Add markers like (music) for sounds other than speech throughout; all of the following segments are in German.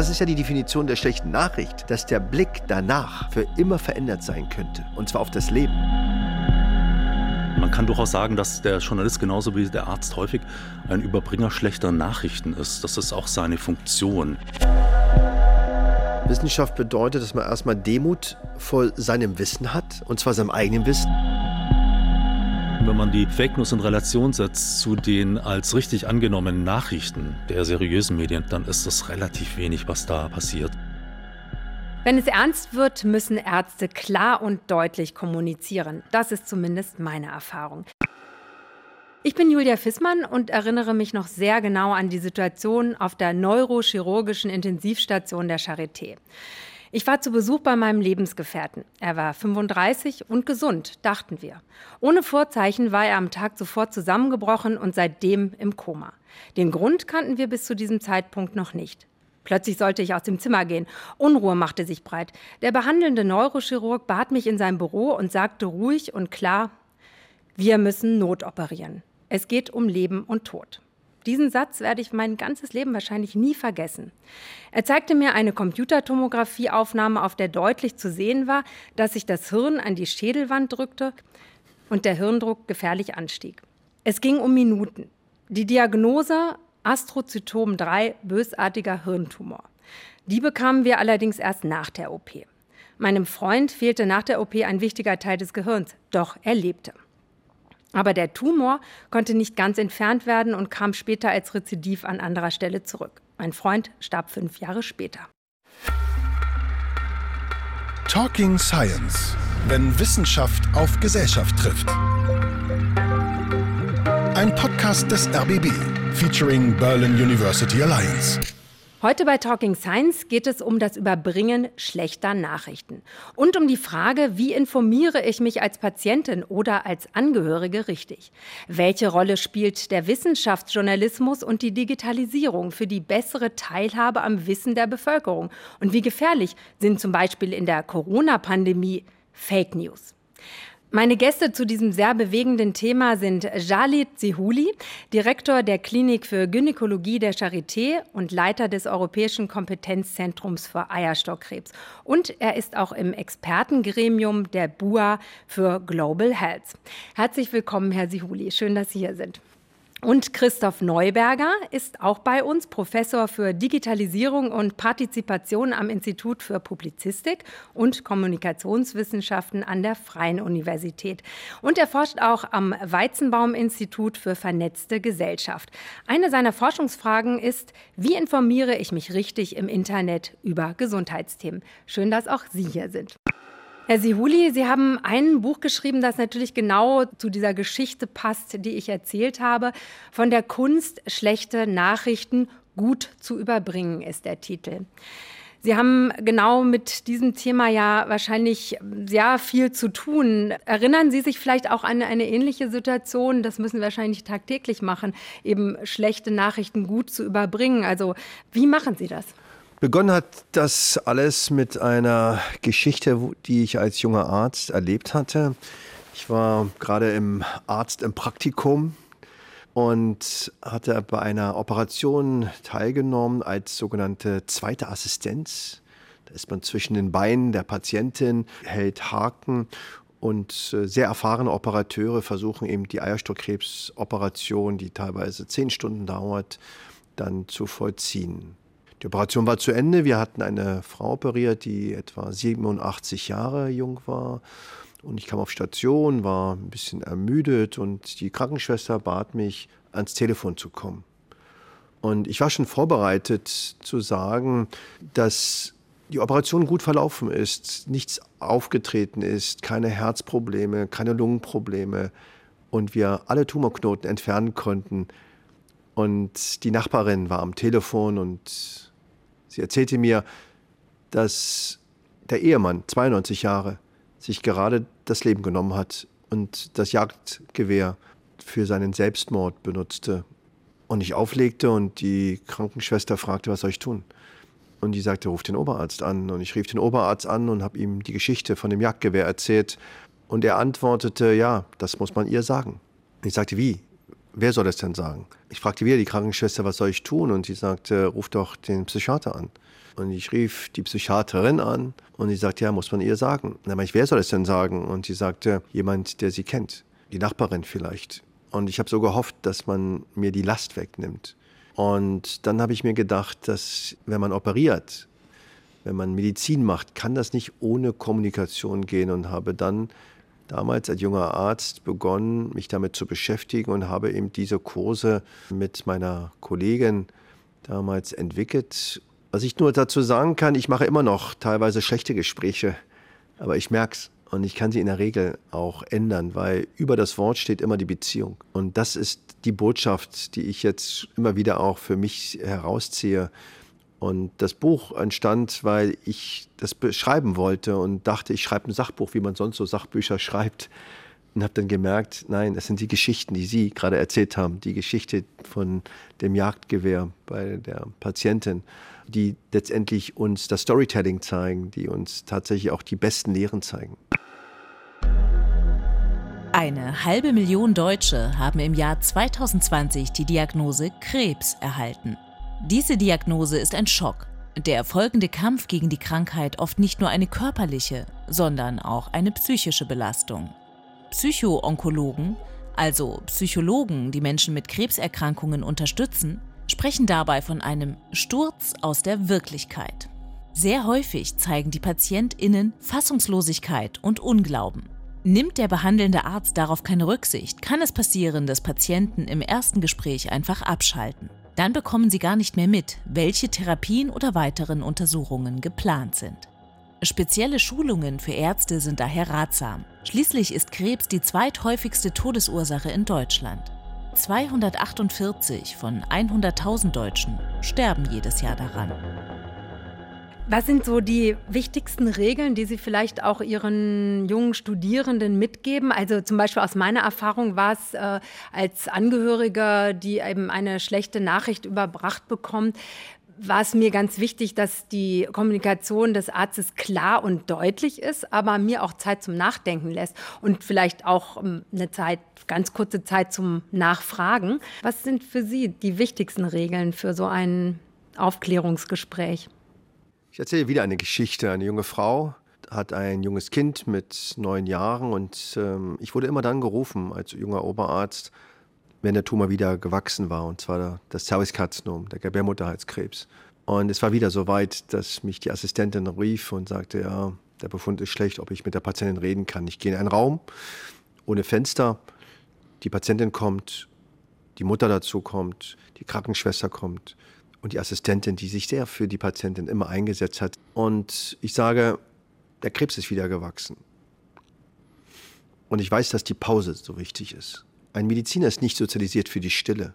das ist ja die Definition der schlechten Nachricht, dass der Blick danach für immer verändert sein könnte. Und zwar auf das Leben. Man kann durchaus sagen, dass der Journalist genauso wie der Arzt häufig ein Überbringer schlechter Nachrichten ist. Das ist auch seine Funktion. Wissenschaft bedeutet, dass man erstmal Demut vor seinem Wissen hat, und zwar seinem eigenen Wissen. Wenn man die Fake News in Relation setzt zu den als richtig angenommenen Nachrichten der seriösen Medien, dann ist das relativ wenig, was da passiert. Wenn es ernst wird, müssen Ärzte klar und deutlich kommunizieren. Das ist zumindest meine Erfahrung. Ich bin Julia Fissmann und erinnere mich noch sehr genau an die Situation auf der neurochirurgischen Intensivstation der Charité. Ich war zu Besuch bei meinem Lebensgefährten. Er war 35 und gesund, dachten wir. Ohne Vorzeichen war er am Tag zuvor zusammengebrochen und seitdem im Koma. Den Grund kannten wir bis zu diesem Zeitpunkt noch nicht. Plötzlich sollte ich aus dem Zimmer gehen. Unruhe machte sich breit. Der behandelnde Neurochirurg bat mich in sein Büro und sagte ruhig und klar, wir müssen notoperieren. Es geht um Leben und Tod. Diesen Satz werde ich mein ganzes Leben wahrscheinlich nie vergessen. Er zeigte mir eine Computertomographieaufnahme, auf der deutlich zu sehen war, dass sich das Hirn an die Schädelwand drückte und der Hirndruck gefährlich anstieg. Es ging um Minuten. Die Diagnose Astrozytom 3, bösartiger Hirntumor. Die bekamen wir allerdings erst nach der OP. Meinem Freund fehlte nach der OP ein wichtiger Teil des Gehirns, doch er lebte. Aber der Tumor konnte nicht ganz entfernt werden und kam später als Rezidiv an anderer Stelle zurück. Mein Freund starb fünf Jahre später. Talking Science, wenn Wissenschaft auf Gesellschaft trifft. Ein Podcast des RBB featuring Berlin University Alliance. Heute bei Talking Science geht es um das Überbringen schlechter Nachrichten und um die Frage, wie informiere ich mich als Patientin oder als Angehörige richtig? Welche Rolle spielt der Wissenschaftsjournalismus und die Digitalisierung für die bessere Teilhabe am Wissen der Bevölkerung? Und wie gefährlich sind zum Beispiel in der Corona-Pandemie Fake News? Meine Gäste zu diesem sehr bewegenden Thema sind Jalit Zihuli, Direktor der Klinik für Gynäkologie der Charité und Leiter des Europäischen Kompetenzzentrums für Eierstockkrebs. Und er ist auch im Expertengremium der BUA für Global Health. Herzlich willkommen, Herr Zihuli. Schön, dass Sie hier sind. Und Christoph Neuberger ist auch bei uns, Professor für Digitalisierung und Partizipation am Institut für Publizistik und Kommunikationswissenschaften an der Freien Universität. Und er forscht auch am Weizenbaum-Institut für vernetzte Gesellschaft. Eine seiner Forschungsfragen ist, wie informiere ich mich richtig im Internet über Gesundheitsthemen? Schön, dass auch Sie hier sind. Herr Sihuli, Sie haben ein Buch geschrieben, das natürlich genau zu dieser Geschichte passt, die ich erzählt habe. Von der Kunst, schlechte Nachrichten gut zu überbringen, ist der Titel. Sie haben genau mit diesem Thema ja wahrscheinlich sehr viel zu tun. Erinnern Sie sich vielleicht auch an eine ähnliche Situation? Das müssen wir wahrscheinlich tagtäglich machen, eben schlechte Nachrichten gut zu überbringen. Also wie machen Sie das? Begonnen hat das alles mit einer Geschichte, die ich als junger Arzt erlebt hatte. Ich war gerade im Arzt im Praktikum und hatte bei einer Operation teilgenommen als sogenannte zweite Assistenz. Da ist man zwischen den Beinen der Patientin, hält Haken und äh, sehr erfahrene Operateure versuchen eben die Eierstockkrebsoperation, die teilweise zehn Stunden dauert, dann zu vollziehen. Die Operation war zu Ende. Wir hatten eine Frau operiert, die etwa 87 Jahre jung war. Und ich kam auf Station, war ein bisschen ermüdet und die Krankenschwester bat mich, ans Telefon zu kommen. Und ich war schon vorbereitet zu sagen, dass die Operation gut verlaufen ist, nichts aufgetreten ist, keine Herzprobleme, keine Lungenprobleme und wir alle Tumorknoten entfernen konnten. Und die Nachbarin war am Telefon und Sie erzählte mir, dass der Ehemann, 92 Jahre, sich gerade das Leben genommen hat und das Jagdgewehr für seinen Selbstmord benutzte. Und ich auflegte und die Krankenschwester fragte, was soll ich tun? Und die sagte, ruf den Oberarzt an. Und ich rief den Oberarzt an und habe ihm die Geschichte von dem Jagdgewehr erzählt. Und er antwortete, ja, das muss man ihr sagen. Ich sagte, wie? Wer soll das denn sagen? Ich fragte wieder die Krankenschwester, was soll ich tun? Und sie sagte, ruf doch den Psychiater an. Und ich rief die Psychiaterin an und sie sagte, ja, muss man ihr sagen. dann meinte ich, wer soll das denn sagen? Und sie sagte, jemand, der sie kennt. Die Nachbarin vielleicht. Und ich habe so gehofft, dass man mir die Last wegnimmt. Und dann habe ich mir gedacht, dass wenn man operiert, wenn man Medizin macht, kann das nicht ohne Kommunikation gehen und habe dann damals als junger Arzt begonnen, mich damit zu beschäftigen und habe eben diese Kurse mit meiner Kollegin damals entwickelt. Was ich nur dazu sagen kann, ich mache immer noch teilweise schlechte Gespräche, aber ich merke es. Und ich kann sie in der Regel auch ändern, weil über das Wort steht immer die Beziehung. Und das ist die Botschaft, die ich jetzt immer wieder auch für mich herausziehe. Und das Buch entstand, weil ich das beschreiben wollte und dachte, ich schreibe ein Sachbuch, wie man sonst so Sachbücher (laughs) schreibt. Und habe dann gemerkt, nein, das sind die Geschichten, die Sie gerade erzählt haben. Die Geschichte von dem Jagdgewehr bei der Patientin, die letztendlich uns das Storytelling zeigen, die uns tatsächlich auch die besten Lehren zeigen. Eine halbe Million Deutsche haben im Jahr 2020 die Diagnose Krebs erhalten. Diese Diagnose ist ein Schock. Der folgende Kampf gegen die Krankheit oft nicht nur eine körperliche, sondern auch eine psychische Belastung. Psychoonkologen, also Psychologen, die Menschen mit Krebserkrankungen unterstützen, sprechen dabei von einem Sturz aus der Wirklichkeit. Sehr häufig zeigen die Patientinnen Fassungslosigkeit und Unglauben. Nimmt der behandelnde Arzt darauf keine Rücksicht, kann es passieren, dass Patienten im ersten Gespräch einfach abschalten. Dann bekommen sie gar nicht mehr mit, welche Therapien oder weiteren Untersuchungen geplant sind. Spezielle Schulungen für Ärzte sind daher ratsam. Schließlich ist Krebs die zweithäufigste Todesursache in Deutschland. 248 von 100.000 Deutschen sterben jedes Jahr daran. Was sind so die wichtigsten Regeln, die Sie vielleicht auch Ihren jungen Studierenden mitgeben? Also zum Beispiel aus meiner Erfahrung war es äh, als Angehöriger, die eben eine schlechte Nachricht überbracht bekommt, war es mir ganz wichtig, dass die Kommunikation des Arztes klar und deutlich ist, aber mir auch Zeit zum Nachdenken lässt und vielleicht auch ähm, eine Zeit, ganz kurze Zeit zum Nachfragen. Was sind für Sie die wichtigsten Regeln für so ein Aufklärungsgespräch? Ich erzähle wieder eine Geschichte. Eine junge Frau hat ein junges Kind mit neun Jahren und ähm, ich wurde immer dann gerufen als junger Oberarzt, wenn der Tumor wieder gewachsen war, und zwar das Cervixkarzinom, der Gebärmutterhalskrebs. Und es war wieder so weit, dass mich die Assistentin rief und sagte, ja, der Befund ist schlecht, ob ich mit der Patientin reden kann. Ich gehe in einen Raum ohne Fenster, die Patientin kommt, die Mutter dazu kommt, die Krankenschwester kommt und die Assistentin, die sich sehr für die Patientin immer eingesetzt hat. Und ich sage, der Krebs ist wieder gewachsen. Und ich weiß, dass die Pause so wichtig ist. Ein Mediziner ist nicht sozialisiert für die Stille.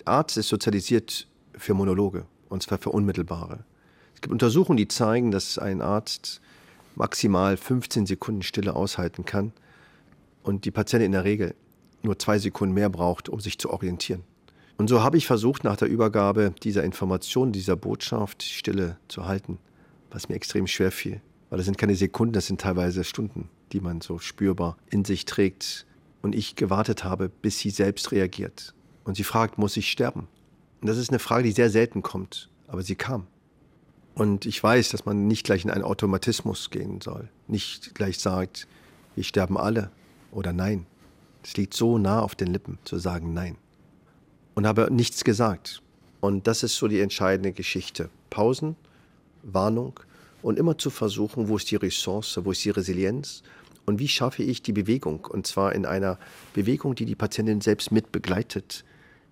Der Arzt ist sozialisiert für Monologe, und zwar für unmittelbare. Es gibt Untersuchungen, die zeigen, dass ein Arzt maximal 15 Sekunden Stille aushalten kann und die Patientin in der Regel nur zwei Sekunden mehr braucht, um sich zu orientieren. Und so habe ich versucht, nach der Übergabe dieser Information, dieser Botschaft Stille zu halten, was mir extrem schwer fiel. Weil das sind keine Sekunden, das sind teilweise Stunden, die man so spürbar in sich trägt. Und ich gewartet habe, bis sie selbst reagiert. Und sie fragt, muss ich sterben? Und das ist eine Frage, die sehr selten kommt, aber sie kam. Und ich weiß, dass man nicht gleich in einen Automatismus gehen soll. Nicht gleich sagt, wir sterben alle oder nein. Es liegt so nah auf den Lippen zu sagen nein und habe nichts gesagt. Und das ist so die entscheidende Geschichte. Pausen, Warnung und immer zu versuchen, wo ist die Ressource, wo ist die Resilienz und wie schaffe ich die Bewegung und zwar in einer Bewegung, die die Patientin selbst mit begleitet,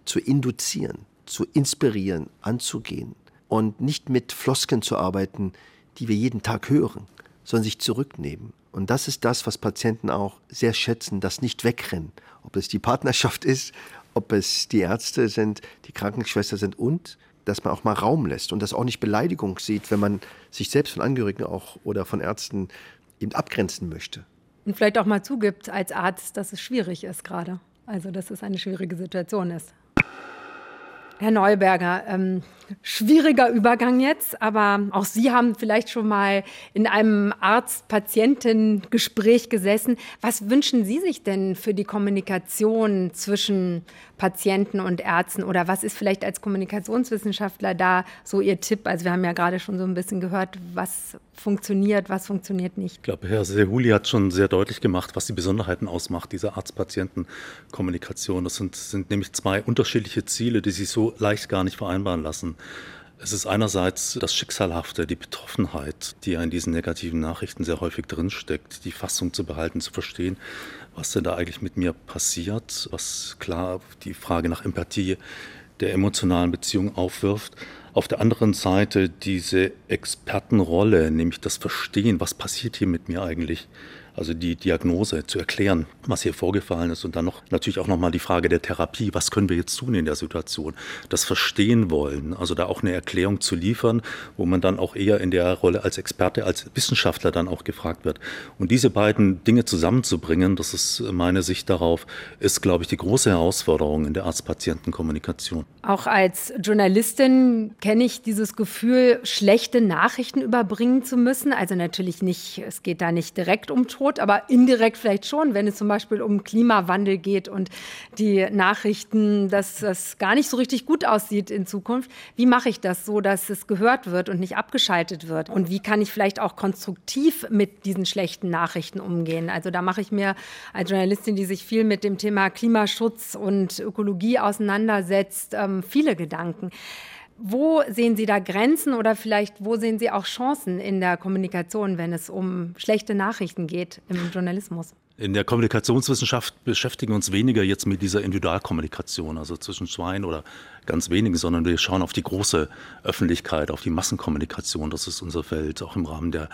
zu induzieren, zu inspirieren, anzugehen und nicht mit Flosken zu arbeiten, die wir jeden Tag hören, sondern sich zurücknehmen. Und das ist das, was Patienten auch sehr schätzen, das nicht wegrennen. Ob es die Partnerschaft ist, ob es die Ärzte sind, die Krankenschwester sind und dass man auch mal Raum lässt und das auch nicht Beleidigung sieht, wenn man sich selbst von Angehörigen auch oder von Ärzten eben abgrenzen möchte. Und vielleicht auch mal zugibt als Arzt, dass es schwierig ist gerade. Also, dass es eine schwierige Situation ist. Herr Neuberger, ähm, schwieriger Übergang jetzt, aber auch Sie haben vielleicht schon mal in einem Arzt-Patienten-Gespräch gesessen. Was wünschen Sie sich denn für die Kommunikation zwischen Patienten und Ärzten oder was ist vielleicht als Kommunikationswissenschaftler da so Ihr Tipp? Also wir haben ja gerade schon so ein bisschen gehört, was funktioniert, was funktioniert nicht. Ich glaube, Herr Sehuli hat schon sehr deutlich gemacht, was die Besonderheiten ausmacht dieser Arzt-Patienten-Kommunikation. Das sind, sind nämlich zwei unterschiedliche Ziele, die sich so leicht gar nicht vereinbaren lassen. Es ist einerseits das Schicksalhafte, die Betroffenheit, die ja in diesen negativen Nachrichten sehr häufig drinsteckt, die Fassung zu behalten, zu verstehen, was denn da eigentlich mit mir passiert, was klar die Frage nach Empathie der emotionalen Beziehung aufwirft. Auf der anderen Seite diese Expertenrolle, nämlich das Verstehen, was passiert hier mit mir eigentlich, also die Diagnose zu erklären, was hier vorgefallen ist und dann noch natürlich auch nochmal die Frage der Therapie, was können wir jetzt tun in der Situation, das verstehen wollen, also da auch eine Erklärung zu liefern, wo man dann auch eher in der Rolle als Experte, als Wissenschaftler dann auch gefragt wird. Und diese beiden Dinge zusammenzubringen, das ist meine Sicht darauf, ist, glaube ich, die große Herausforderung in der Arzt-Patienten-Kommunikation. Auch als Journalistin kenne ich dieses Gefühl, schlechte Nachrichten überbringen zu müssen. Also natürlich nicht, es geht da nicht direkt um Tod, Tod, aber indirekt vielleicht schon, wenn es zum Beispiel um Klimawandel geht und die Nachrichten, dass das gar nicht so richtig gut aussieht in Zukunft. Wie mache ich das so, dass es gehört wird und nicht abgeschaltet wird? Und wie kann ich vielleicht auch konstruktiv mit diesen schlechten Nachrichten umgehen? Also da mache ich mir als Journalistin, die sich viel mit dem Thema Klimaschutz und Ökologie auseinandersetzt, ähm, viele Gedanken. Wo sehen Sie da Grenzen oder vielleicht wo sehen Sie auch Chancen in der Kommunikation, wenn es um schlechte Nachrichten geht im Journalismus? In der Kommunikationswissenschaft beschäftigen wir uns weniger jetzt mit dieser Individualkommunikation, also zwischen Zweien oder ganz wenigen, sondern wir schauen auf die große Öffentlichkeit, auf die Massenkommunikation. Das ist unser Feld, auch im Rahmen der,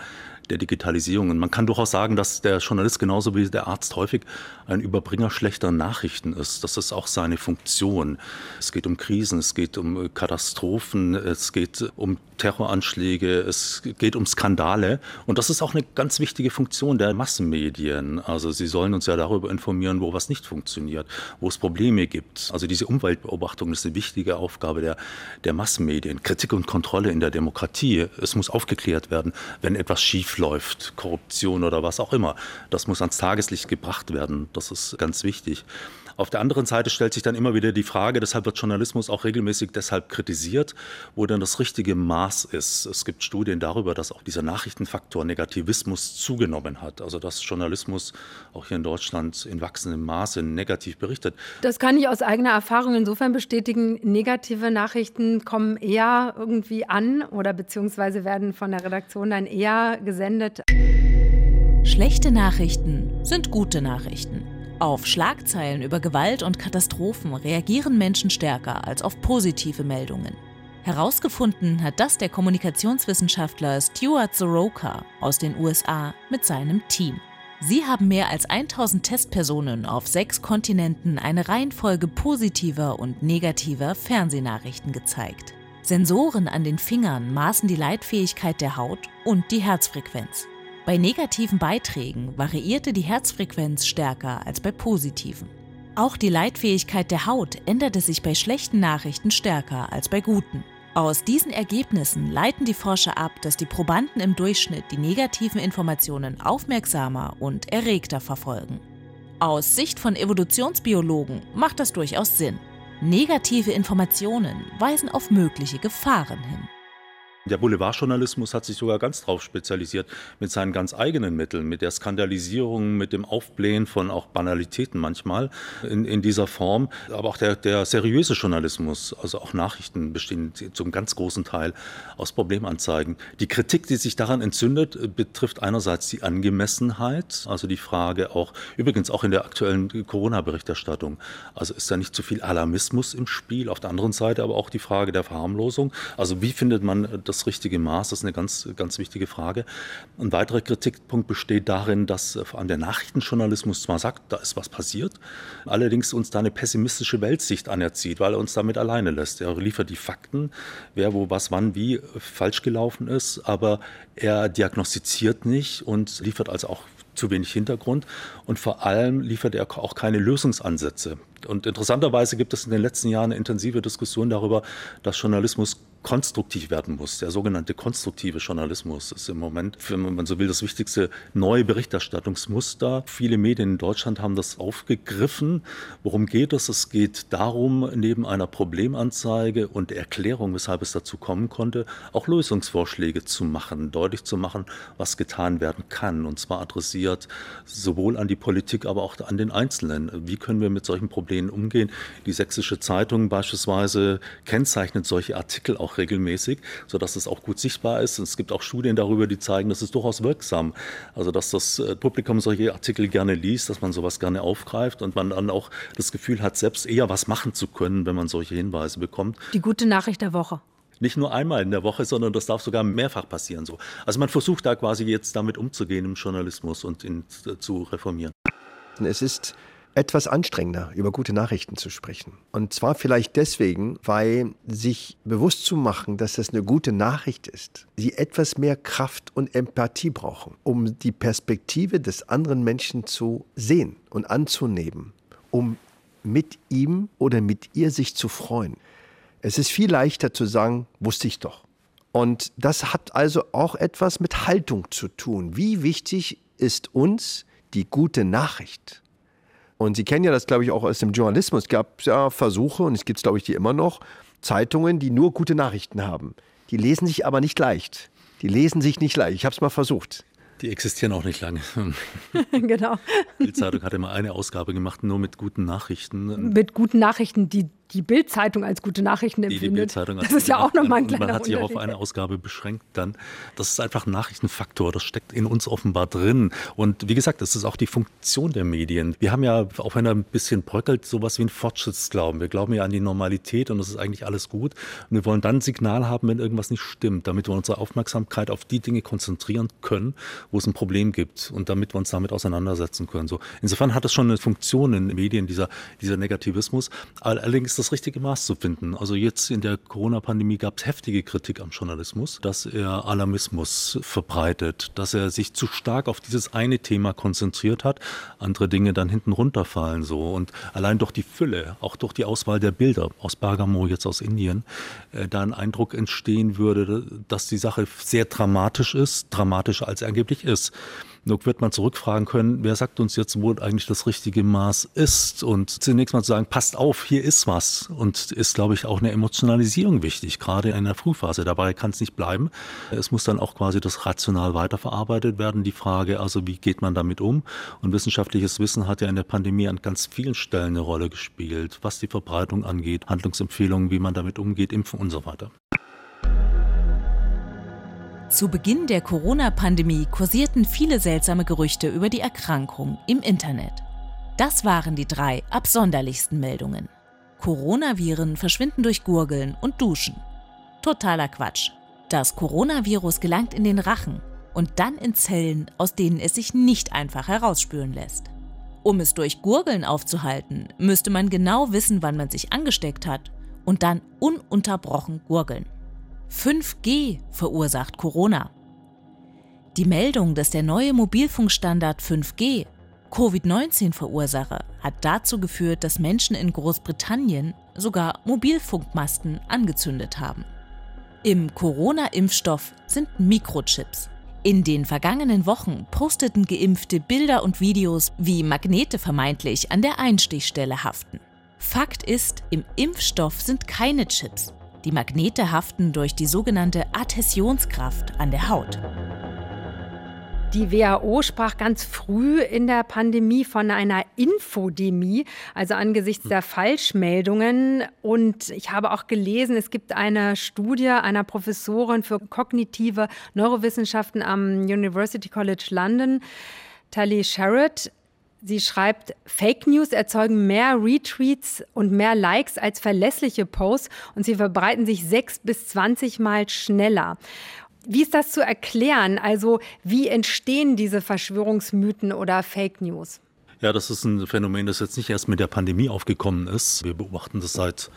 der Digitalisierung. Und man kann durchaus sagen, dass der Journalist genauso wie der Arzt häufig ein Überbringer schlechter Nachrichten ist. Das ist auch seine Funktion. Es geht um Krisen, es geht um Katastrophen, es geht um Terroranschläge, es geht um Skandale. Und das ist auch eine ganz wichtige Funktion der Massenmedien. Also sie sollen uns ja darüber informieren, wo was nicht funktioniert, wo es Probleme gibt. Also diese Umweltbeobachtung ist eine wichtige wichtige Aufgabe der, der Massenmedien. Kritik und Kontrolle in der Demokratie. Es muss aufgeklärt werden, wenn etwas schief läuft, Korruption oder was auch immer. Das muss ans Tageslicht gebracht werden. Das ist ganz wichtig. Auf der anderen Seite stellt sich dann immer wieder die Frage, deshalb wird Journalismus auch regelmäßig deshalb kritisiert, wo denn das richtige Maß ist. Es gibt Studien darüber, dass auch dieser Nachrichtenfaktor Negativismus zugenommen hat. Also dass Journalismus auch hier in Deutschland in wachsendem Maße negativ berichtet. Das kann ich aus eigener Erfahrung insofern bestätigen. Negative Nachrichten kommen eher irgendwie an oder beziehungsweise werden von der Redaktion dann eher gesendet. Schlechte Nachrichten sind gute Nachrichten. Auf Schlagzeilen über Gewalt und Katastrophen reagieren Menschen stärker als auf positive Meldungen. Herausgefunden hat das der Kommunikationswissenschaftler Stuart Soroka aus den USA mit seinem Team. Sie haben mehr als 1000 Testpersonen auf sechs Kontinenten eine Reihenfolge positiver und negativer Fernsehnachrichten gezeigt. Sensoren an den Fingern maßen die Leitfähigkeit der Haut und die Herzfrequenz. Bei negativen Beiträgen variierte die Herzfrequenz stärker als bei positiven. Auch die Leitfähigkeit der Haut änderte sich bei schlechten Nachrichten stärker als bei guten. Aus diesen Ergebnissen leiten die Forscher ab, dass die Probanden im Durchschnitt die negativen Informationen aufmerksamer und erregter verfolgen. Aus Sicht von Evolutionsbiologen macht das durchaus Sinn. Negative Informationen weisen auf mögliche Gefahren hin. Der Boulevardjournalismus hat sich sogar ganz drauf spezialisiert mit seinen ganz eigenen Mitteln, mit der Skandalisierung, mit dem Aufblähen von auch Banalitäten manchmal in, in dieser Form. Aber auch der, der seriöse Journalismus, also auch Nachrichten bestehen zum ganz großen Teil aus Problemanzeigen. Die Kritik, die sich daran entzündet, betrifft einerseits die Angemessenheit, also die Frage auch, übrigens auch in der aktuellen Corona-Berichterstattung, also ist da nicht zu viel Alarmismus im Spiel, auf der anderen Seite aber auch die Frage der Verharmlosung. Also wie findet man das richtige Maß? Das ist eine ganz, ganz wichtige Frage. Ein weiterer Kritikpunkt besteht darin, dass vor allem der Nachrichtenjournalismus zwar sagt, da ist was passiert, allerdings uns da eine pessimistische Weltsicht anerzieht, weil er uns damit alleine lässt. Er liefert die Fakten, wer wo was wann wie falsch gelaufen ist, aber er diagnostiziert nicht und liefert also auch zu wenig Hintergrund und vor allem liefert er auch keine Lösungsansätze. Und interessanterweise gibt es in den letzten Jahren eine intensive Diskussion darüber, dass Journalismus konstruktiv werden muss. Der sogenannte konstruktive Journalismus ist im Moment, wenn man so will, das wichtigste neue Berichterstattungsmuster. Viele Medien in Deutschland haben das aufgegriffen. Worum geht es? Es geht darum, neben einer Problemanzeige und Erklärung, weshalb es dazu kommen konnte, auch Lösungsvorschläge zu machen, deutlich zu machen, was getan werden kann. Und zwar adressiert sowohl an die Politik, aber auch an den Einzelnen. Wie können wir mit solchen Problemen umgehen? Die Sächsische Zeitung beispielsweise kennzeichnet solche Artikel auch auch regelmäßig, sodass es auch gut sichtbar ist. Und es gibt auch Studien darüber, die zeigen, dass es durchaus wirksam. Also dass das äh, Publikum solche Artikel gerne liest, dass man sowas gerne aufgreift und man dann auch das Gefühl hat, selbst eher was machen zu können, wenn man solche Hinweise bekommt. Die gute Nachricht der Woche nicht nur einmal in der Woche, sondern das darf sogar mehrfach passieren. So. Also man versucht da quasi jetzt damit umzugehen im Journalismus und ihn zu reformieren. Es ist etwas anstrengender, über gute Nachrichten zu sprechen. Und zwar vielleicht deswegen, weil sich bewusst zu machen, dass das eine gute Nachricht ist, sie etwas mehr Kraft und Empathie brauchen, um die Perspektive des anderen Menschen zu sehen und anzunehmen, um mit ihm oder mit ihr sich zu freuen. Es ist viel leichter zu sagen, wusste ich doch. Und das hat also auch etwas mit Haltung zu tun. Wie wichtig ist uns die gute Nachricht? Und Sie kennen ja das, glaube ich, auch aus dem Journalismus. Es gab ja Versuche, und es gibt es, glaube ich, die immer noch, Zeitungen, die nur gute Nachrichten haben. Die lesen sich aber nicht leicht. Die lesen sich nicht leicht. Ich habe es mal versucht. Die existieren auch nicht lange. (laughs) (laughs) genau. Die Zeitung hat immer eine Ausgabe gemacht, nur mit guten Nachrichten. Mit guten Nachrichten, die die Bildzeitung als gute Nachrichten empfindet. Die, die das ist ja auch nochmal ein kleiner Man hat sich auf eine Ausgabe beschränkt dann. Das ist einfach ein Nachrichtenfaktor, das steckt in uns offenbar drin. Und wie gesagt, das ist auch die Funktion der Medien. Wir haben ja, auch wenn er ein bisschen bröckelt, sowas wie ein Fortschrittsglauben. Wir glauben ja an die Normalität und das ist eigentlich alles gut. Und wir wollen dann ein Signal haben, wenn irgendwas nicht stimmt, damit wir unsere Aufmerksamkeit auf die Dinge konzentrieren können, wo es ein Problem gibt und damit wir uns damit auseinandersetzen können. So, insofern hat es schon eine Funktion in Medien, dieser, dieser Negativismus. Allerdings das richtige Maß zu finden. Also jetzt in der Corona-Pandemie gab es heftige Kritik am Journalismus, dass er Alarmismus verbreitet, dass er sich zu stark auf dieses eine Thema konzentriert hat, andere Dinge dann hinten runterfallen so. Und allein durch die Fülle, auch durch die Auswahl der Bilder aus Bergamo, jetzt aus Indien, äh, da ein Eindruck entstehen würde, dass die Sache sehr dramatisch ist, dramatischer als er angeblich ist. Nur wird man zurückfragen können, wer sagt uns jetzt, wo eigentlich das richtige Maß ist? Und zunächst mal zu sagen, passt auf, hier ist was. Und ist, glaube ich, auch eine Emotionalisierung wichtig, gerade in der Frühphase. Dabei kann es nicht bleiben. Es muss dann auch quasi das rational weiterverarbeitet werden. Die Frage, also wie geht man damit um? Und wissenschaftliches Wissen hat ja in der Pandemie an ganz vielen Stellen eine Rolle gespielt, was die Verbreitung angeht, Handlungsempfehlungen, wie man damit umgeht, Impfen und so weiter. Zu Beginn der Corona-Pandemie kursierten viele seltsame Gerüchte über die Erkrankung im Internet. Das waren die drei absonderlichsten Meldungen. Coronaviren verschwinden durch Gurgeln und Duschen. Totaler Quatsch. Das Coronavirus gelangt in den Rachen und dann in Zellen, aus denen es sich nicht einfach herausspüren lässt. Um es durch Gurgeln aufzuhalten, müsste man genau wissen, wann man sich angesteckt hat und dann ununterbrochen gurgeln. 5G verursacht Corona. Die Meldung, dass der neue Mobilfunkstandard 5G Covid-19 verursache, hat dazu geführt, dass Menschen in Großbritannien sogar Mobilfunkmasten angezündet haben. Im Corona-Impfstoff sind Mikrochips. In den vergangenen Wochen posteten Geimpfte Bilder und Videos, wie Magnete vermeintlich an der Einstichstelle haften. Fakt ist, im Impfstoff sind keine Chips, die Magnete haften durch die sogenannte Adhäsionskraft an der Haut. Die WHO sprach ganz früh in der Pandemie von einer Infodemie, also angesichts der Falschmeldungen. Und ich habe auch gelesen, es gibt eine Studie einer Professorin für kognitive Neurowissenschaften am University College London, Tali Sherrod, Sie schreibt, Fake News erzeugen mehr Retweets und mehr Likes als verlässliche Posts und sie verbreiten sich sechs bis zwanzig Mal schneller. Wie ist das zu erklären? Also wie entstehen diese Verschwörungsmythen oder Fake News? Ja, das ist ein Phänomen, das jetzt nicht erst mit der Pandemie aufgekommen ist. Wir beobachten das seit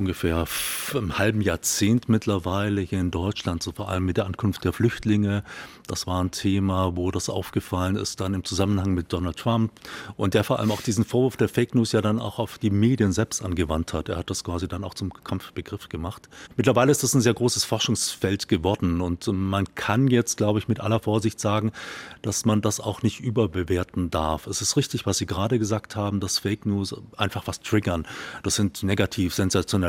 ungefähr einem halben Jahrzehnt mittlerweile hier in Deutschland, so vor allem mit der Ankunft der Flüchtlinge. Das war ein Thema, wo das aufgefallen ist, dann im Zusammenhang mit Donald Trump und der vor allem auch diesen Vorwurf der Fake News ja dann auch auf die Medien selbst angewandt hat. Er hat das quasi dann auch zum Kampfbegriff gemacht. Mittlerweile ist das ein sehr großes Forschungsfeld geworden und man kann jetzt, glaube ich, mit aller Vorsicht sagen, dass man das auch nicht überbewerten darf. Es ist richtig, was Sie gerade gesagt haben, dass Fake News einfach was triggern. Das sind negativ,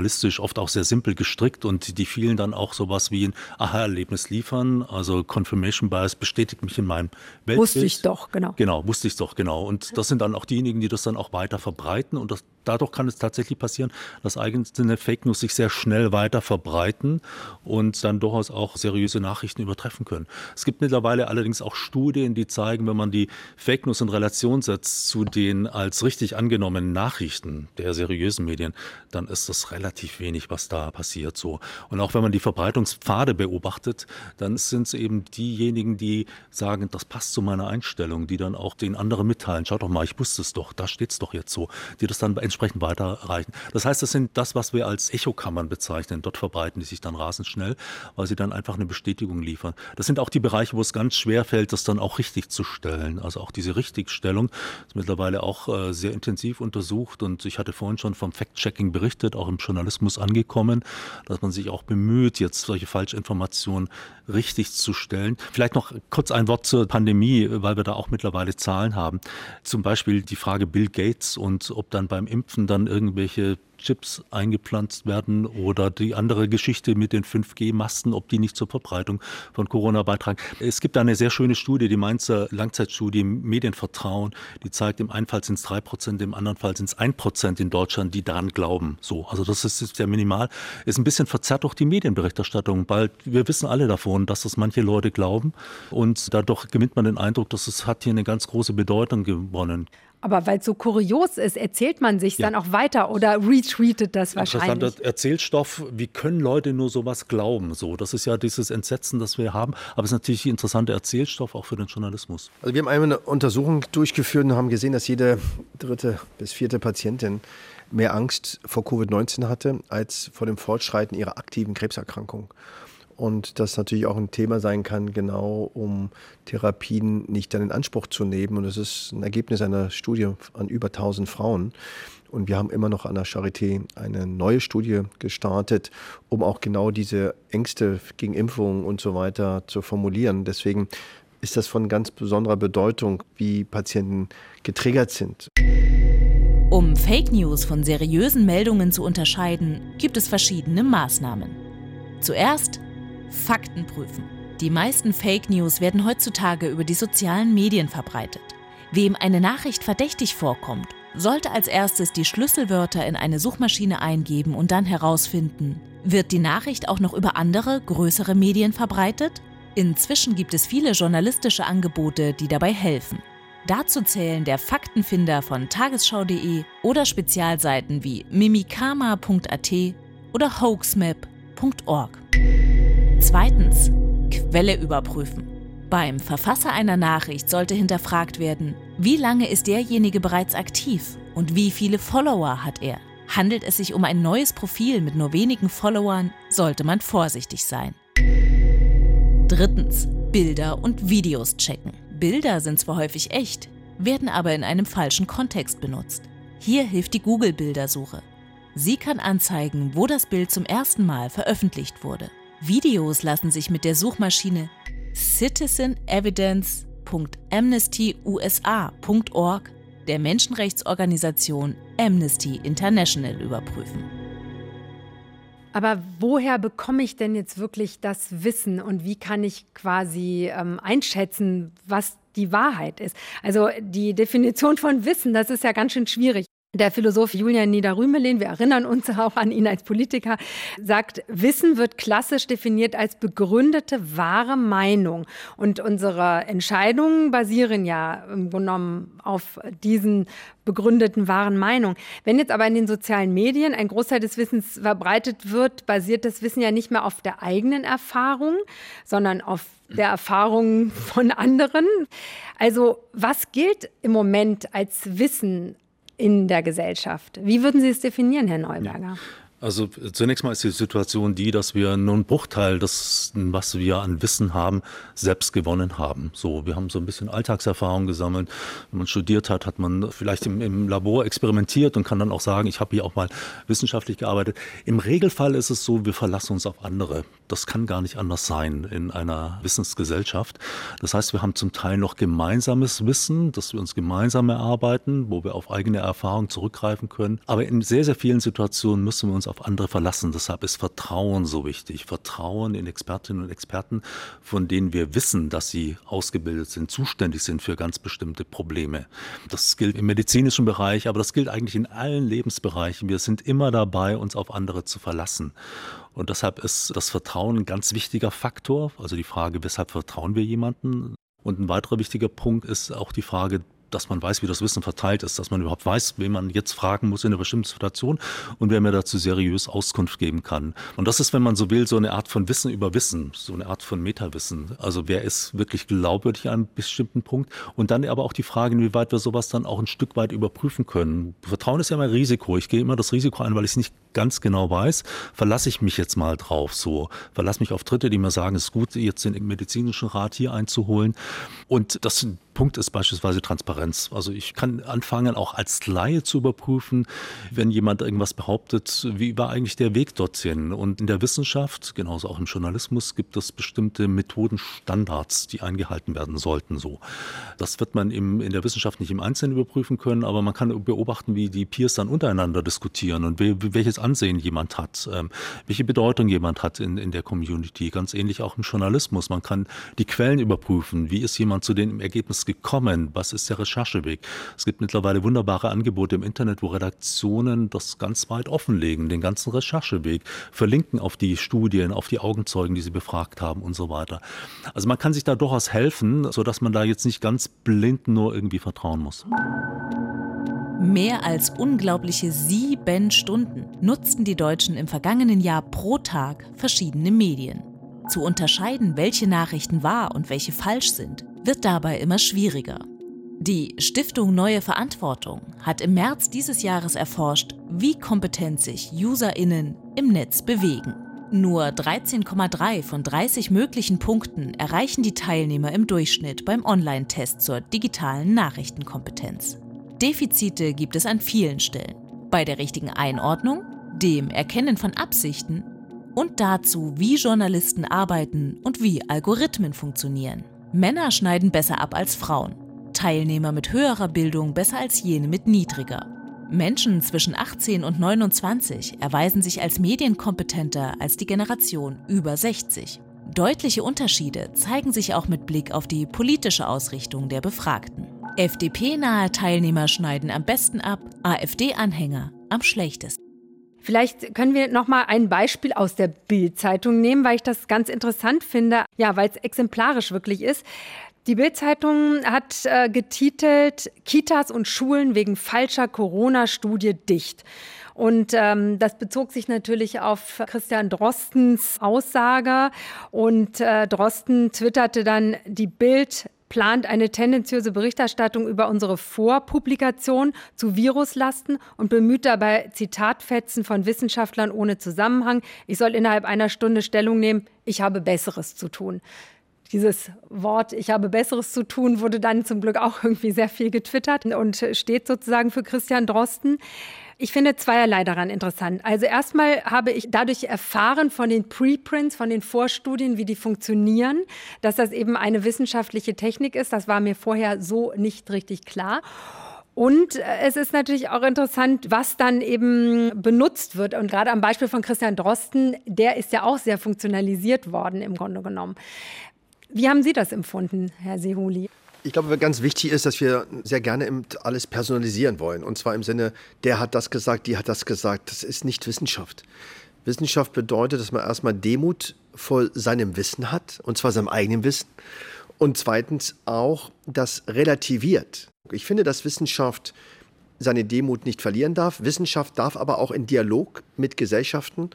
sensationalistisch, oft auch sehr simpel gestrickt und die vielen dann auch sowas wie ein Aha-Erlebnis liefern. Also Confirmation Bias bestätigt mich in meinem Weltbild. Wusste ich doch, genau. Genau, wusste ich doch, genau. Und das sind dann auch diejenigen, die das dann auch weiter verbreiten und das dadurch kann es tatsächlich passieren, dass einzelne Fake News sich sehr schnell weiter verbreiten und dann durchaus auch seriöse Nachrichten übertreffen können. Es gibt mittlerweile allerdings auch Studien, die zeigen, wenn man die Fake News in Relation setzt zu den als richtig angenommenen Nachrichten der seriösen Medien, dann ist das relativ wenig, was da passiert so. Und auch wenn man die Verbreitungspfade beobachtet, dann sind es eben diejenigen, die sagen, das passt zu meiner Einstellung, die dann auch den anderen mitteilen, schaut doch mal, ich wusste es doch, da steht es doch jetzt so, die das dann entsprechend weiterreichen. Das heißt, das sind das, was wir als Echokammern bezeichnen. Dort verbreiten die sich dann rasend schnell, weil sie dann einfach eine Bestätigung liefern. Das sind auch die Bereiche, wo es ganz schwer fällt, das dann auch richtig zu stellen. Also auch diese Richtigstellung ist mittlerweile auch äh, sehr intensiv untersucht und ich hatte vorhin schon vom Fact-Checking berichtet, auch im Journalismus angekommen, dass man sich auch bemüht, jetzt solche Falschinformationen richtig zu stellen. Vielleicht noch kurz ein Wort zur Pandemie, weil wir da auch mittlerweile Zahlen haben. Zum Beispiel die Frage Bill Gates und ob dann beim Impfen dann irgendwelche Chips eingepflanzt werden oder die andere Geschichte mit den 5G-Masten, ob die nicht zur Verbreitung von Corona beitragen. Es gibt eine sehr schöne Studie, die Mainzer Langzeitstudie Medienvertrauen, die zeigt, im einen Fall sind es 3 Prozent, im anderen Fall sind es 1 Prozent in Deutschland, die daran glauben. So, also das ist sehr minimal. Ist ein bisschen verzerrt durch die Medienberichterstattung, weil wir wissen alle davon, dass das manche Leute glauben und dadurch gewinnt man den Eindruck, dass es hat hier eine ganz große Bedeutung gewonnen. Aber weil es so kurios ist, erzählt man sich ja. dann auch weiter oder retweetet das wahrscheinlich. Interessanter Erzählstoff, wie können Leute nur sowas glauben? So, das ist ja dieses Entsetzen, das wir haben. Aber es ist natürlich ein interessanter Erzählstoff auch für den Journalismus. Also wir haben einmal eine Untersuchung durchgeführt und haben gesehen, dass jede dritte bis vierte Patientin mehr Angst vor Covid-19 hatte als vor dem Fortschreiten ihrer aktiven Krebserkrankung und das natürlich auch ein Thema sein kann, genau um Therapien nicht dann in Anspruch zu nehmen. Und das ist ein Ergebnis einer Studie an über 1000 Frauen. Und wir haben immer noch an der Charité eine neue Studie gestartet, um auch genau diese Ängste gegen Impfungen und so weiter zu formulieren. Deswegen ist das von ganz besonderer Bedeutung, wie Patienten getriggert sind. Um Fake News von seriösen Meldungen zu unterscheiden, gibt es verschiedene Maßnahmen. Zuerst Fakten prüfen. Die meisten Fake News werden heutzutage über die sozialen Medien verbreitet. Wem eine Nachricht verdächtig vorkommt, sollte als erstes die Schlüsselwörter in eine Suchmaschine eingeben und dann herausfinden, wird die Nachricht auch noch über andere, größere Medien verbreitet? Inzwischen gibt es viele journalistische Angebote, die dabei helfen. Dazu zählen der Faktenfinder von tagesschau.de oder Spezialseiten wie mimikama.at oder hoaxmap.org. Zweitens, Quelle überprüfen. Beim Verfasser einer Nachricht sollte hinterfragt werden, wie lange ist derjenige bereits aktiv und wie viele Follower hat er. Handelt es sich um ein neues Profil mit nur wenigen Followern, sollte man vorsichtig sein. Drittens, Bilder und Videos checken. Bilder sind zwar häufig echt, werden aber in einem falschen Kontext benutzt. Hier hilft die Google-Bildersuche. Sie kann anzeigen, wo das Bild zum ersten Mal veröffentlicht wurde. Videos lassen sich mit der Suchmaschine citizenevidence.amnestyusa.org der Menschenrechtsorganisation Amnesty International überprüfen. Aber woher bekomme ich denn jetzt wirklich das Wissen und wie kann ich quasi ähm, einschätzen, was die Wahrheit ist? Also die Definition von Wissen, das ist ja ganz schön schwierig. Der Philosoph Julian Niederrümelin, wir erinnern uns auch an ihn als Politiker, sagt, Wissen wird klassisch definiert als begründete wahre Meinung. Und unsere Entscheidungen basieren ja im genommen auf diesen begründeten wahren Meinungen. Wenn jetzt aber in den sozialen Medien ein Großteil des Wissens verbreitet wird, basiert das Wissen ja nicht mehr auf der eigenen Erfahrung, sondern auf der Erfahrung von anderen. Also was gilt im Moment als Wissen in der Gesellschaft. Wie würden Sie es definieren, Herr Neuberger? Ja. Also zunächst mal ist die Situation die, dass wir nur einen Bruchteil des, was wir an Wissen haben, selbst gewonnen haben. So, wir haben so ein bisschen Alltagserfahrung gesammelt. Wenn man studiert hat, hat man vielleicht im, im Labor experimentiert und kann dann auch sagen, ich habe hier auch mal wissenschaftlich gearbeitet. Im Regelfall ist es so, wir verlassen uns auf andere. Das kann gar nicht anders sein in einer Wissensgesellschaft. Das heißt, wir haben zum Teil noch gemeinsames Wissen, das wir uns gemeinsam erarbeiten, wo wir auf eigene Erfahrung zurückgreifen können. Aber in sehr, sehr vielen Situationen müssen wir uns auf andere verlassen. Deshalb ist Vertrauen so wichtig. Vertrauen in Expertinnen und Experten, von denen wir wissen, dass sie ausgebildet sind, zuständig sind für ganz bestimmte Probleme. Das gilt im medizinischen Bereich, aber das gilt eigentlich in allen Lebensbereichen. Wir sind immer dabei, uns auf andere zu verlassen. Und deshalb ist das Vertrauen ein ganz wichtiger Faktor. Also die Frage, weshalb vertrauen wir jemanden? Und ein weiterer wichtiger Punkt ist auch die Frage, dass man weiß, wie das Wissen verteilt ist, dass man überhaupt weiß, wen man jetzt fragen muss in einer bestimmten Situation und wer mir dazu seriös Auskunft geben kann. Und das ist, wenn man so will, so eine Art von Wissen über Wissen, so eine Art von Metawissen. Also wer ist wirklich glaubwürdig an einem bestimmten Punkt? Und dann aber auch die Frage, inwieweit wir sowas dann auch ein Stück weit überprüfen können. Vertrauen ist ja immer Risiko. Ich gehe immer das Risiko ein, weil ich es nicht ganz genau weiß, verlasse ich mich jetzt mal drauf so. Verlasse mich auf Dritte, die mir sagen, es ist gut, jetzt den medizinischen Rat hier einzuholen. Und das Punkt ist beispielsweise Transparenz. Also ich kann anfangen, auch als Laie zu überprüfen, wenn jemand irgendwas behauptet, wie war eigentlich der Weg dorthin? Und in der Wissenschaft, genauso auch im Journalismus, gibt es bestimmte Methodenstandards, die eingehalten werden sollten. So, das wird man im, in der Wissenschaft nicht im Einzelnen überprüfen können, aber man kann beobachten, wie die Peers dann untereinander diskutieren und welches Ansehen jemand hat, ähm, welche Bedeutung jemand hat in, in der Community. Ganz ähnlich auch im Journalismus. Man kann die Quellen überprüfen. Wie ist jemand zu dem Ergebnis gekommen? Was ist der Rechercheweg? Es gibt mittlerweile wunderbare Angebote im Internet, wo Redaktionen das ganz weit offenlegen, den ganzen Rechercheweg, verlinken auf die Studien, auf die Augenzeugen, die sie befragt haben und so weiter. Also man kann sich da durchaus helfen, sodass man da jetzt nicht ganz blind nur irgendwie vertrauen muss. Mehr als unglaubliche sieben Stunden nutzten die Deutschen im vergangenen Jahr pro Tag verschiedene Medien. Zu unterscheiden, welche Nachrichten wahr und welche falsch sind, wird dabei immer schwieriger. Die Stiftung Neue Verantwortung hat im März dieses Jahres erforscht, wie kompetent sich UserInnen im Netz bewegen. Nur 13,3 von 30 möglichen Punkten erreichen die Teilnehmer im Durchschnitt beim Online-Test zur digitalen Nachrichtenkompetenz. Defizite gibt es an vielen Stellen. Bei der richtigen Einordnung, dem Erkennen von Absichten und dazu, wie Journalisten arbeiten und wie Algorithmen funktionieren. Männer schneiden besser ab als Frauen. Teilnehmer mit höherer Bildung besser als jene mit niedriger. Menschen zwischen 18 und 29 erweisen sich als medienkompetenter als die Generation über 60. Deutliche Unterschiede zeigen sich auch mit Blick auf die politische Ausrichtung der Befragten. FDP-nahe Teilnehmer schneiden am besten ab, AfD-Anhänger am schlechtesten. Vielleicht können wir noch mal ein Beispiel aus der Bild-Zeitung nehmen, weil ich das ganz interessant finde, ja, weil es exemplarisch wirklich ist. Die Bild-Zeitung hat äh, getitelt Kitas und Schulen wegen falscher Corona-Studie dicht. Und ähm, das bezog sich natürlich auf Christian Drostens Aussage. Und äh, Drosten twitterte dann, die Bild plant eine tendenziöse Berichterstattung über unsere Vorpublikation zu Viruslasten und bemüht dabei Zitatfetzen von Wissenschaftlern ohne Zusammenhang. Ich soll innerhalb einer Stunde Stellung nehmen, ich habe Besseres zu tun. Dieses Wort, ich habe Besseres zu tun, wurde dann zum Glück auch irgendwie sehr viel getwittert und steht sozusagen für Christian Drosten. Ich finde zweierlei daran interessant. Also erstmal habe ich dadurch erfahren von den Preprints, von den Vorstudien, wie die funktionieren, dass das eben eine wissenschaftliche Technik ist. Das war mir vorher so nicht richtig klar. Und äh, es ist natürlich auch interessant, was dann eben benutzt wird. Und gerade am Beispiel von Christian Drosten, der ist ja auch sehr funktionalisiert worden im Grunde genommen. Wie haben Sie das empfunden, Herr Sehuli? Ich glaube, ganz wichtig ist, dass wir sehr gerne alles personalisieren wollen. Und zwar im Sinne, der hat das gesagt, die hat das gesagt. Das ist nicht Wissenschaft. Wissenschaft bedeutet, dass man erstmal Demut vor seinem Wissen hat, und zwar seinem eigenen Wissen. Und zweitens auch das relativiert. Ich finde, dass Wissenschaft seine Demut nicht verlieren darf. Wissenschaft darf aber auch in Dialog mit Gesellschaften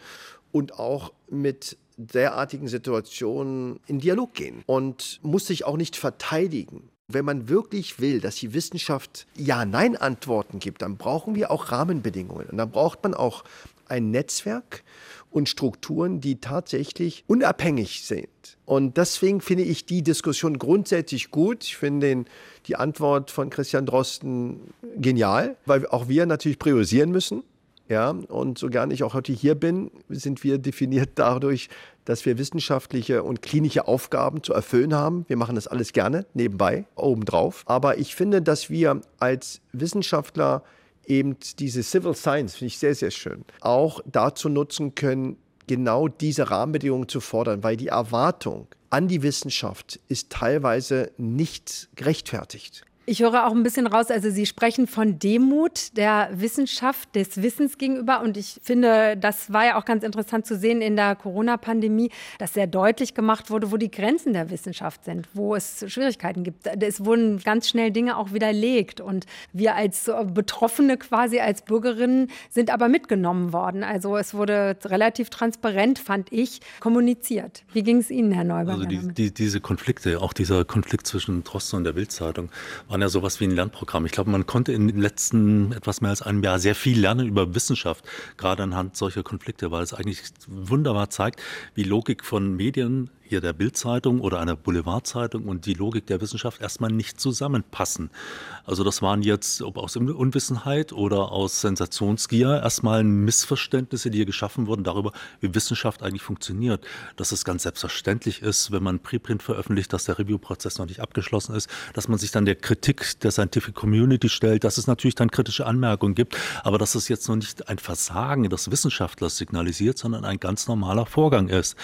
und auch mit derartigen Situationen in Dialog gehen und muss sich auch nicht verteidigen. Wenn man wirklich will, dass die Wissenschaft Ja-Nein-Antworten gibt, dann brauchen wir auch Rahmenbedingungen. Und dann braucht man auch ein Netzwerk und Strukturen, die tatsächlich unabhängig sind. Und deswegen finde ich die Diskussion grundsätzlich gut. Ich finde den, die Antwort von Christian Drosten genial, weil auch wir natürlich priorisieren müssen. Ja, und so gern ich auch heute hier bin, sind wir definiert dadurch, dass wir wissenschaftliche und klinische Aufgaben zu erfüllen haben. Wir machen das alles gerne nebenbei, obendrauf. Aber ich finde, dass wir als Wissenschaftler eben diese Civil Science, finde ich sehr, sehr schön, auch dazu nutzen können, genau diese Rahmenbedingungen zu fordern, weil die Erwartung an die Wissenschaft ist teilweise nicht gerechtfertigt. Ich höre auch ein bisschen raus, also Sie sprechen von Demut der Wissenschaft, des Wissens gegenüber. Und ich finde, das war ja auch ganz interessant zu sehen in der Corona-Pandemie, dass sehr deutlich gemacht wurde, wo die Grenzen der Wissenschaft sind, wo es Schwierigkeiten gibt. Es wurden ganz schnell Dinge auch widerlegt. Und wir als Betroffene quasi, als Bürgerinnen, sind aber mitgenommen worden. Also es wurde relativ transparent, fand ich, kommuniziert. Wie ging es Ihnen, Herr Neuberger? Also die, die, diese Konflikte, auch dieser Konflikt zwischen Drosten und der Bildzeitung, waren ja sowas wie ein Lernprogramm. Ich glaube, man konnte in den letzten etwas mehr als einem Jahr sehr viel lernen über Wissenschaft, gerade anhand solcher Konflikte, weil es eigentlich wunderbar zeigt, wie Logik von Medien hier der Bildzeitung oder einer Boulevardzeitung und die Logik der Wissenschaft erstmal nicht zusammenpassen. Also das waren jetzt, ob aus Unwissenheit oder aus Sensationsgier, erstmal Missverständnisse, die hier geschaffen wurden darüber, wie Wissenschaft eigentlich funktioniert. Dass es ganz selbstverständlich ist, wenn man Preprint veröffentlicht, dass der Review-Prozess noch nicht abgeschlossen ist, dass man sich dann der Kritik der Scientific Community stellt, dass es natürlich dann kritische Anmerkungen gibt, aber dass es jetzt noch nicht ein Versagen des Wissenschaftlers signalisiert, sondern ein ganz normaler Vorgang ist.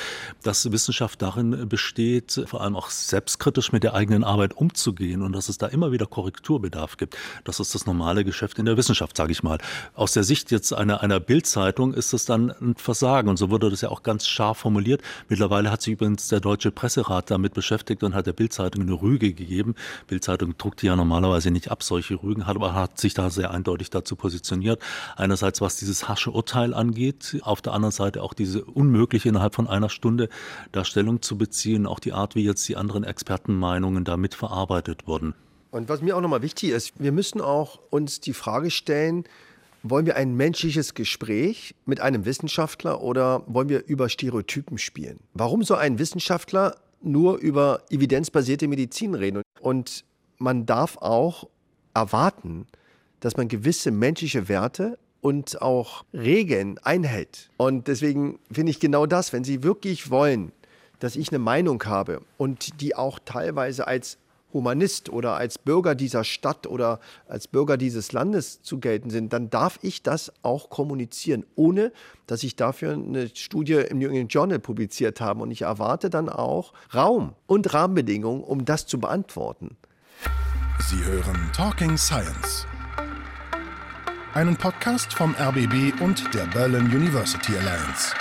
Dass Wissenschaft darin besteht, vor allem auch selbstkritisch mit der eigenen Arbeit umzugehen und dass es da immer wieder Korrekturbedarf Bedarf gibt. Das ist das normale Geschäft in der Wissenschaft, sage ich mal. Aus der Sicht jetzt einer, einer Bildzeitung ist es dann ein Versagen. Und so wurde das ja auch ganz scharf formuliert. Mittlerweile hat sich übrigens der Deutsche Presserat damit beschäftigt und hat der Bildzeitung eine Rüge gegeben. Bildzeitung druckt ja normalerweise nicht ab, solche Rügen, hat aber hat sich da sehr eindeutig dazu positioniert. Einerseits, was dieses hasche Urteil angeht, auf der anderen Seite auch diese unmögliche innerhalb von einer Stunde da Stellung zu beziehen, auch die Art, wie jetzt die anderen Expertenmeinungen da mitverarbeitet wurden. Und was mir auch nochmal wichtig ist, wir müssen auch uns die Frage stellen, wollen wir ein menschliches Gespräch mit einem Wissenschaftler oder wollen wir über Stereotypen spielen? Warum soll ein Wissenschaftler nur über evidenzbasierte Medizin reden? Und man darf auch erwarten, dass man gewisse menschliche Werte und auch Regeln einhält. Und deswegen finde ich genau das, wenn Sie wirklich wollen, dass ich eine Meinung habe und die auch teilweise als Humanist oder als Bürger dieser Stadt oder als Bürger dieses Landes zu gelten sind, dann darf ich das auch kommunizieren, ohne dass ich dafür eine Studie im New England Journal publiziert habe. Und ich erwarte dann auch Raum und Rahmenbedingungen, um das zu beantworten. Sie hören Talking Science. Einen Podcast vom RBB und der Berlin University Alliance.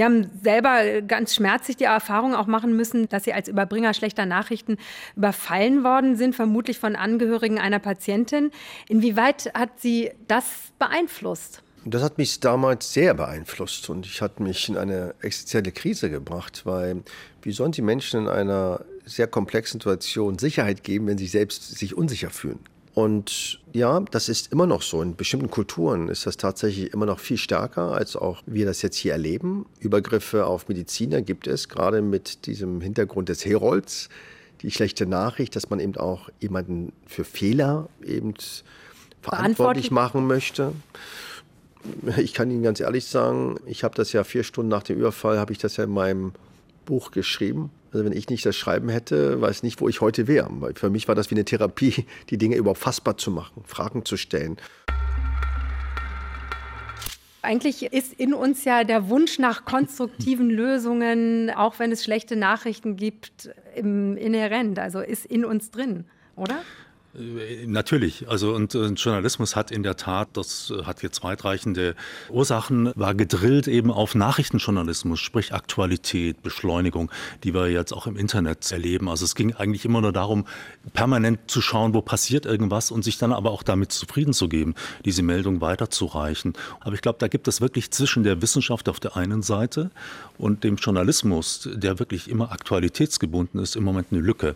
Sie haben selber ganz schmerzlich die Erfahrung auch machen müssen, dass Sie als Überbringer schlechter Nachrichten überfallen worden sind, vermutlich von Angehörigen einer Patientin. Inwieweit hat Sie das beeinflusst? Das hat mich damals sehr beeinflusst und ich hat mich in eine existenzielle Krise gebracht, weil wie sollen Sie Menschen in einer sehr komplexen Situation Sicherheit geben, wenn sie selbst sich unsicher fühlen? Und ja, das ist immer noch so. In bestimmten Kulturen ist das tatsächlich immer noch viel stärker, als auch wir das jetzt hier erleben. Übergriffe auf Mediziner gibt es, gerade mit diesem Hintergrund des Herolds. Die schlechte Nachricht, dass man eben auch jemanden für Fehler eben verantwortlich machen möchte. Ich kann Ihnen ganz ehrlich sagen, ich habe das ja vier Stunden nach dem Überfall, habe ich das ja in meinem Buch geschrieben. Also wenn ich nicht das Schreiben hätte, weiß nicht, wo ich heute wäre. Weil für mich war das wie eine Therapie, (laughs) die Dinge überhaupt fassbar zu machen, Fragen zu stellen. Eigentlich ist in uns ja der Wunsch nach konstruktiven (laughs) Lösungen, auch wenn es schlechte Nachrichten gibt, inhärent. Also ist in uns drin, oder? Äh, natürlich. Also und, und, Journalismus hat in der Tat, das äh, hat jetzt weitreichende Ursachen, war gedrillt eben auf Nachrichtenjournalismus, sprich Aktualität, Beschleunigung, die wir jetzt auch im Internet erleben. Also es ging eigentlich immer nur darum, permanent zu schauen, wo passiert irgendwas und sich dann aber auch damit zufrieden zu geben, diese Meldung weiterzureichen. Aber ich glaube, da gibt es wirklich zwischen der Wissenschaft auf der einen Seite und dem Journalismus, der wirklich immer aktualitätsgebunden ist, im Moment eine Lücke.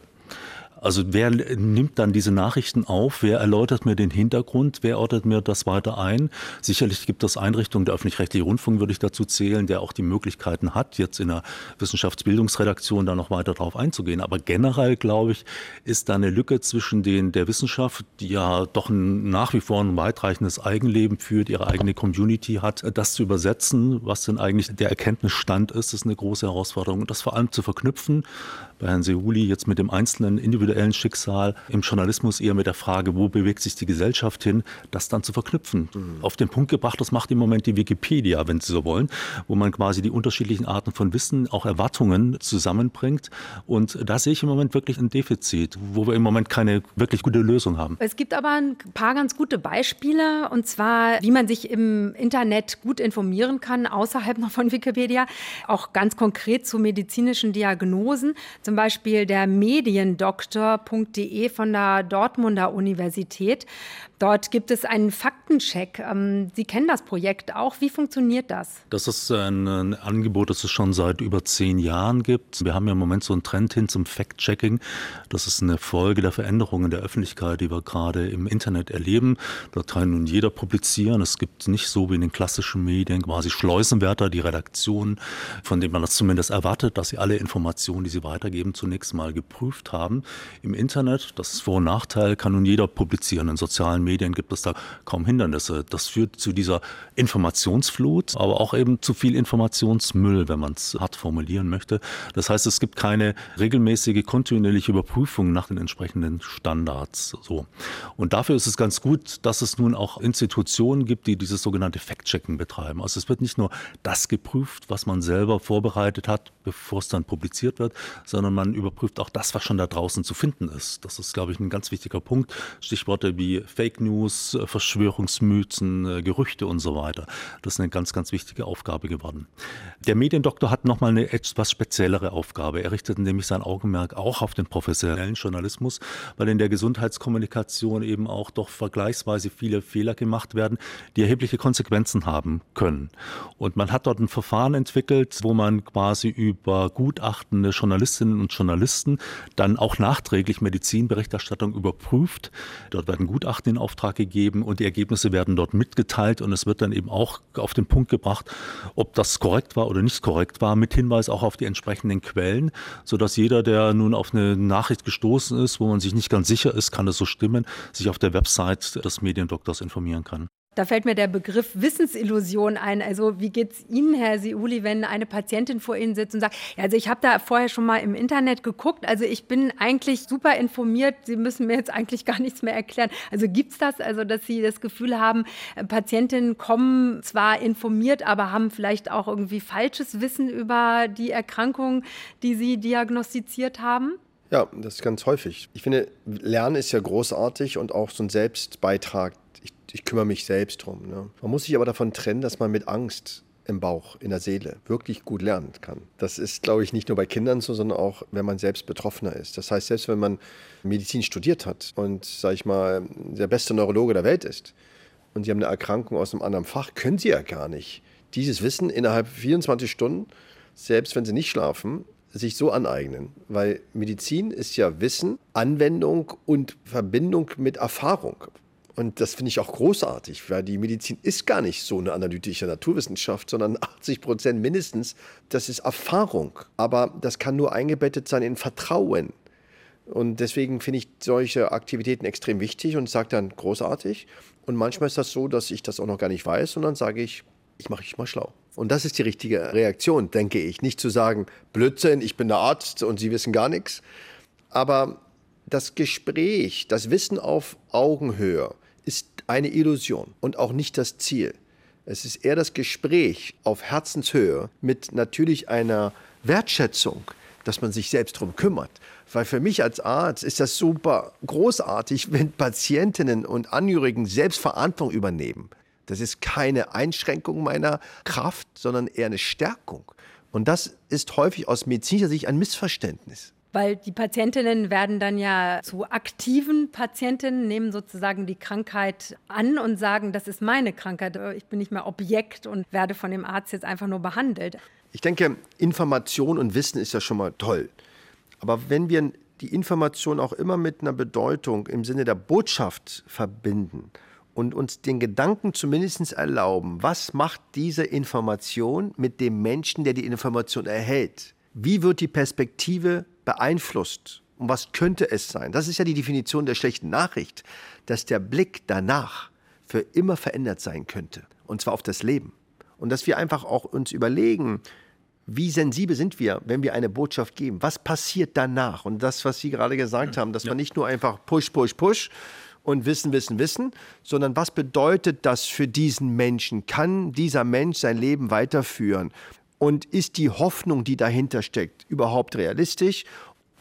Also wer nimmt dann diese Nachrichten auf? Wer erläutert mir den Hintergrund? Wer ordnet mir das weiter ein? Sicherlich gibt es Einrichtungen, der öffentlich-rechtliche Rundfunk würde ich dazu zählen, der auch die Möglichkeiten hat, jetzt in der Wissenschaftsbildungsredaktion da noch weiter drauf einzugehen. Aber generell, glaube ich, ist da eine Lücke zwischen den der Wissenschaft, die ja doch ein, nach wie vor ein weitreichendes Eigenleben führt, ihre eigene Community hat, das zu übersetzen, was denn eigentlich der Erkenntnisstand ist, ist eine große Herausforderung. Und das vor allem zu verknüpfen, bei Herrn Seuli jetzt mit dem einzelnen individuellen Schicksal, im Journalismus eher mit der Frage, wo bewegt sich die Gesellschaft hin, das dann zu verknüpfen. Mhm. Auf den Punkt gebracht, das macht im Moment die Wikipedia, wenn Sie so wollen, wo man quasi die unterschiedlichen Arten von Wissen, auch Erwartungen zusammenbringt. Und da sehe ich im Moment wirklich ein Defizit, wo wir im Moment keine wirklich gute Lösung haben. Es gibt aber ein paar ganz gute Beispiele, und zwar, wie man sich im Internet gut informieren kann, außerhalb noch von Wikipedia, auch ganz konkret zu medizinischen Diagnosen. Zum Beispiel der Mediendoktor.de von der Dortmunder Universität. Dort gibt es einen Faktencheck. Ähm, Sie kennen das Projekt auch. Wie funktioniert das? Das ist ein, Angebot, das es schon seit über zehn Jahren gibt. Wir haben ja im Moment so einen Trend hin zum Fact-Checking. Das ist eine Folge der Veränderungen der Öffentlichkeit, die wir gerade im Internet erleben. Dort kann nun jeder publizieren. Es gibt nicht so wie in den klassischen Medien quasi Schleusenwärter, die Redaktion, von denen man das zumindest erwartet, dass sie alle Informationen, die sie weitergeben, zunächst mal geprüft haben. Im Internet, das ist Vor- und Nachteil, kann nun jeder publizieren in sozialen Medien gibt es da kaum Hindernisse. Das führt zu dieser Informationsflut, aber auch eben zu viel Informationsmüll, wenn man es hart formulieren möchte. Das heißt, es gibt keine regelmäßige, kontinuierliche Überprüfung nach den entsprechenden Standards. So. Und dafür ist es ganz gut, dass es nun auch Institutionen gibt, die dieses sogenannte Fact-Checking betreiben. Also es wird nicht nur das geprüft, was man selber vorbereitet hat, bevor es dann publiziert wird, sondern man überprüft auch das, was schon da draußen zu finden ist. Das ist, glaube ich, ein ganz wichtiger Punkt. Stichworte wie Fake Fake News, äh, Verschwörungsmythen, äh, Gerüchte und so weiter. Das ist eine ganz, ganz wichtige Aufgabe geworden. Der Mediendoktor hat nochmal eine etwas speziellere Aufgabe. Er richtet nämlich sein Augenmerk auch auf den professionellen Journalismus, weil in der Gesundheitskommunikation eben auch doch vergleichsweise viele Fehler gemacht werden, die erhebliche Konsequenzen haben können. Und man hat dort ein Verfahren entwickelt, wo man quasi über gutachtende Journalistinnen und Journalisten dann auch nachträglich Medizinberichterstattung überprüft. Dort werden Gutachten in Auftrag gegeben und die Ergebnisse werden dort mitgeteilt und es wird dann eben auch auf den Punkt gebracht, ob das korrekt war oder nicht korrekt war, mit Hinweis auch auf die entsprechenden Quellen, sodass jeder, der nun auf eine Nachricht gestoßen ist, wo man sich nicht ganz sicher ist, kann es so stimmen, sich auf der Website des Mediendoktors informieren kann. Da fällt mir der Begriff Wissensillusion ein. Also wie geht es Ihnen, Herr Siuli, wenn eine Patientin vor Ihnen sitzt und sagt, also ich habe da vorher schon mal im Internet geguckt, also ich bin eigentlich super informiert, Sie müssen mir jetzt eigentlich gar nichts mehr erklären. Also gibt es das, also dass Sie das Gefühl haben, äh, Patientinnen kommen zwar informiert, aber haben vielleicht auch irgendwie falsches Wissen über die Erkrankung, die Sie diagnostiziert haben? Ja, das ist ganz häufig. Ich finde, Lernen ist ja großartig und auch so ein Selbstbeitrag ich kümmere mich selbst drum. Ne? Man muss sich aber davon trennen, dass man mit Angst im Bauch, in der Seele wirklich gut lernen kann. Das ist, glaube ich, nicht nur bei Kindern so, sondern auch, wenn man selbst Betroffener ist. Das heißt, selbst wenn man Medizin studiert hat und, sage ich mal, der beste Neurologe der Welt ist und Sie haben eine Erkrankung aus einem anderen Fach, können Sie ja gar nicht dieses Wissen innerhalb 24 Stunden, selbst wenn Sie nicht schlafen, sich so aneignen. Weil Medizin ist ja Wissen, Anwendung und Verbindung mit Erfahrung. Und das finde ich auch großartig, weil die Medizin ist gar nicht so eine analytische Naturwissenschaft, sondern (laughs) 80 Prozent mindestens, das ist Erfahrung. Aber das kann nur eingebettet sein in Vertrauen. Und deswegen finde ich solche Aktivitäten extrem wichtig und sage dann großartig. Und manchmal ist das so, dass ich das auch noch gar nicht weiß und dann sage ich, ich mache dich mal schlau. Und das ist die richtige Reaktion, denke ich. Nicht zu sagen, Blödsinn, ich bin der Arzt und Sie wissen gar nichts. Aber das Gespräch, das Wissen auf Augenhöhe, ist eine Illusion und auch nicht das Ziel. Es ist eher das Gespräch auf Herzenshöhe mit natürlich einer Wertschätzung, dass man sich selbst darum kümmert. Weil für mich als Arzt ist das super großartig, (laughs) wenn Patientinnen und Angehörigen selbst Verantwortung übernehmen. Das ist keine Einschränkung meiner Kraft, sondern eher eine Stärkung. Und das ist häufig aus medizinischer Sicht ein Missverständnis. Weil die Patientinnen werden dann ja zu aktiven Patientinnen, nehmen sozusagen die Krankheit an und sagen, das ist meine Krankheit, ich bin nicht mehr Objekt und werde von dem Arzt jetzt einfach nur behandelt. Ich denke, Information und Wissen ist ja schon mal toll. Aber wenn wir die Information auch immer mit einer Bedeutung im Sinne der Botschaft verbinden und uns den Gedanken zumindest erlauben, was macht diese Information mit dem Menschen, der die Information erhält? Wie wird die Perspektive beeinflusst? Und was könnte es sein? Das ist ja die Definition der schlechten Nachricht, dass der Blick danach für immer verändert sein könnte. Und zwar auf das Leben. Und dass wir einfach auch uns überlegen, wie sensibel sind wir, wenn wir eine Botschaft geben? Was passiert danach? Und das, was Sie gerade gesagt haben, dass ja. man nicht nur einfach push, push, push und wissen, wissen, wissen, sondern was bedeutet das für diesen Menschen? Kann dieser Mensch sein Leben weiterführen? Und ist die Hoffnung, die dahinter steckt, überhaupt realistisch?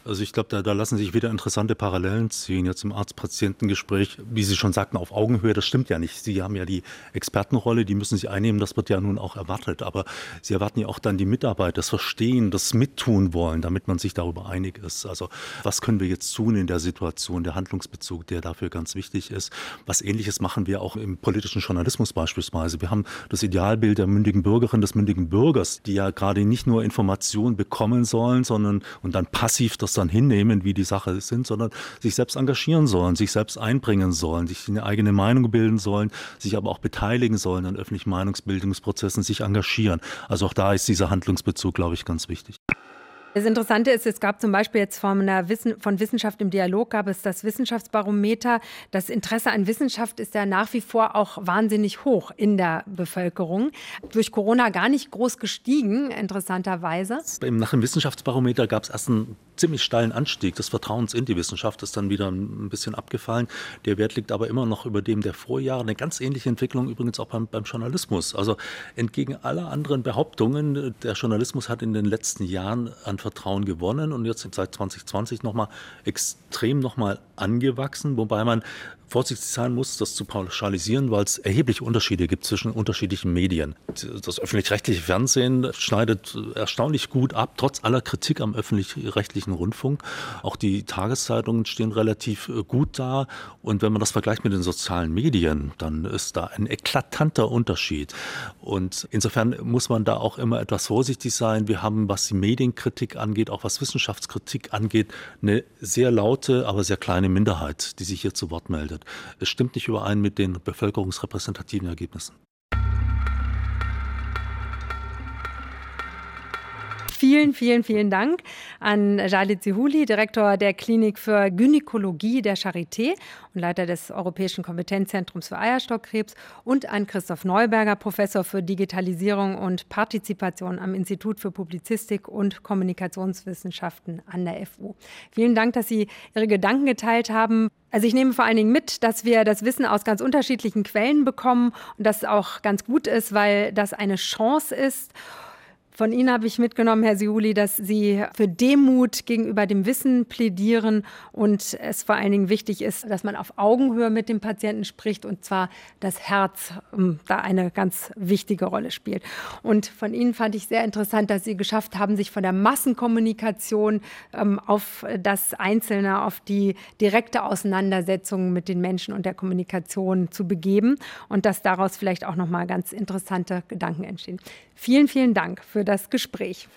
Also ich glaube, da, da, lassen sich wieder interessante Parallelen ziehen. Jetzt im Arzt-Patientengespräch, wie Sie schon sagten, auf Augenhöhe, das stimmt ja nicht. Sie haben ja die Expertenrolle, die müssen Sie einnehmen, das wird ja nun auch erwartet. Aber Sie erwarten ja auch dann die Mitarbeit, das Verstehen, das Mittun wollen, damit man sich darüber einig ist. Also was können wir jetzt tun in der Situation, der Handlungsbezug, der dafür ganz wichtig ist. Was ähnliches machen wir auch im politischen Journalismus beispielsweise. Wir haben das Idealbild der mündigen Bürgerin, des mündigen Bürgers, die ja gerade nicht nur Informationen bekommen sollen, sondern und dann passiv das dann hinnehmen, wie die Sache sind, sondern sich selbst engagieren sollen, sich selbst einbringen sollen, sich eine eigene Meinung bilden sollen, sich aber auch beteiligen sollen an öffentlichen Meinungsbildungsprozessen, sich engagieren. Also auch da ist dieser Handlungsbezug, glaube ich, ganz wichtig. Das Interessante ist, es gab zum Beispiel jetzt von, Wissen, von Wissenschaft im Dialog gab es das Wissenschaftsbarometer. Das Interesse an Wissenschaft ist ja nach wie vor auch wahnsinnig hoch in der Bevölkerung. Durch Corona gar nicht groß gestiegen, interessanterweise. Nach dem Wissenschaftsbarometer gab es erst einen ziemlich steilen Anstieg des Vertrauens in die Wissenschaft ist dann wieder ein bisschen abgefallen. Der Wert liegt aber immer noch über dem der Vorjahre. Eine ganz ähnliche Entwicklung übrigens auch beim, beim Journalismus. Also entgegen aller anderen Behauptungen, der Journalismus hat in den letzten Jahren an Vertrauen gewonnen und jetzt seit 2020 nochmal extrem nochmal angewachsen, wobei man vorsichtig sein muss, das zu pauschalisieren, weil es erhebliche Unterschiede gibt zwischen unterschiedlichen Medien. Das öffentlich-rechtliche Fernsehen schneidet erstaunlich gut ab, trotz aller Kritik am öffentlich-rechtlichen Rundfunk. Auch die Tageszeitungen stehen relativ äh, gut da. Und wenn man das vergleicht mit den sozialen Medien, dann ist da ein eklatanter Unterschied. Und insofern muss man da auch immer etwas vorsichtig sein. Wir haben, was die Medienkritik angeht, auch was Wissenschaftskritik angeht, eine sehr laute, aber sehr kleine Minderheit, die sich hier zu Wort meldet. Es stimmt nicht überein mit den bevölkerungsrepräsentativen Ergebnissen. Vielen, vielen, vielen Dank an Jalit Zihuli, Direktor der Klinik für Gynäkologie der Charité und Leiter des Europäischen Kompetenzzentrums für Eierstockkrebs und an Christoph Neuberger, Professor für Digitalisierung und Partizipation am Institut für Publizistik und Kommunikationswissenschaften an der FU. Vielen Dank, dass Sie Ihre Gedanken geteilt haben. Also ich nehme vor allen Dingen mit, dass wir das Wissen aus ganz unterschiedlichen Quellen bekommen und das auch ganz gut ist, weil das eine Chance ist. Von Ihnen habe ich mitgenommen, Herr Siuli, dass Sie für Demut gegenüber dem Wissen plädieren und es vor allen Dingen wichtig ist, dass man auf Augenhöhe mit dem Patienten spricht und zwar das Herz um, da eine ganz wichtige Rolle spielt. Und von Ihnen fand ich sehr interessant, dass Sie geschafft haben, sich von der Massenkommunikation ähm, auf das Einzelne, auf die direkte Auseinandersetzung mit den Menschen und der Kommunikation zu begeben und dass daraus vielleicht auch noch mal ganz interessante Gedanken entstehen. Vielen, vielen Dank für das Gespräch.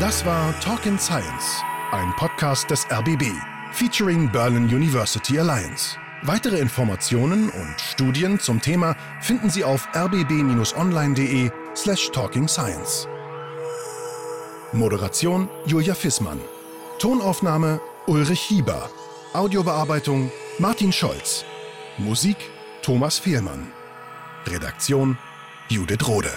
Das war Talk in Science, ein Podcast des RBB, featuring Berlin University Alliance. Weitere Informationen und Studien zum Thema finden Sie auf rbb-online.de slash talkingscience. Moderation Julia Fissmann. Tonaufnahme Ulrich Hieber. Audiobearbeitung Martin Scholz. Musik Thomas Fehlmann. Redaktion Judith Rode.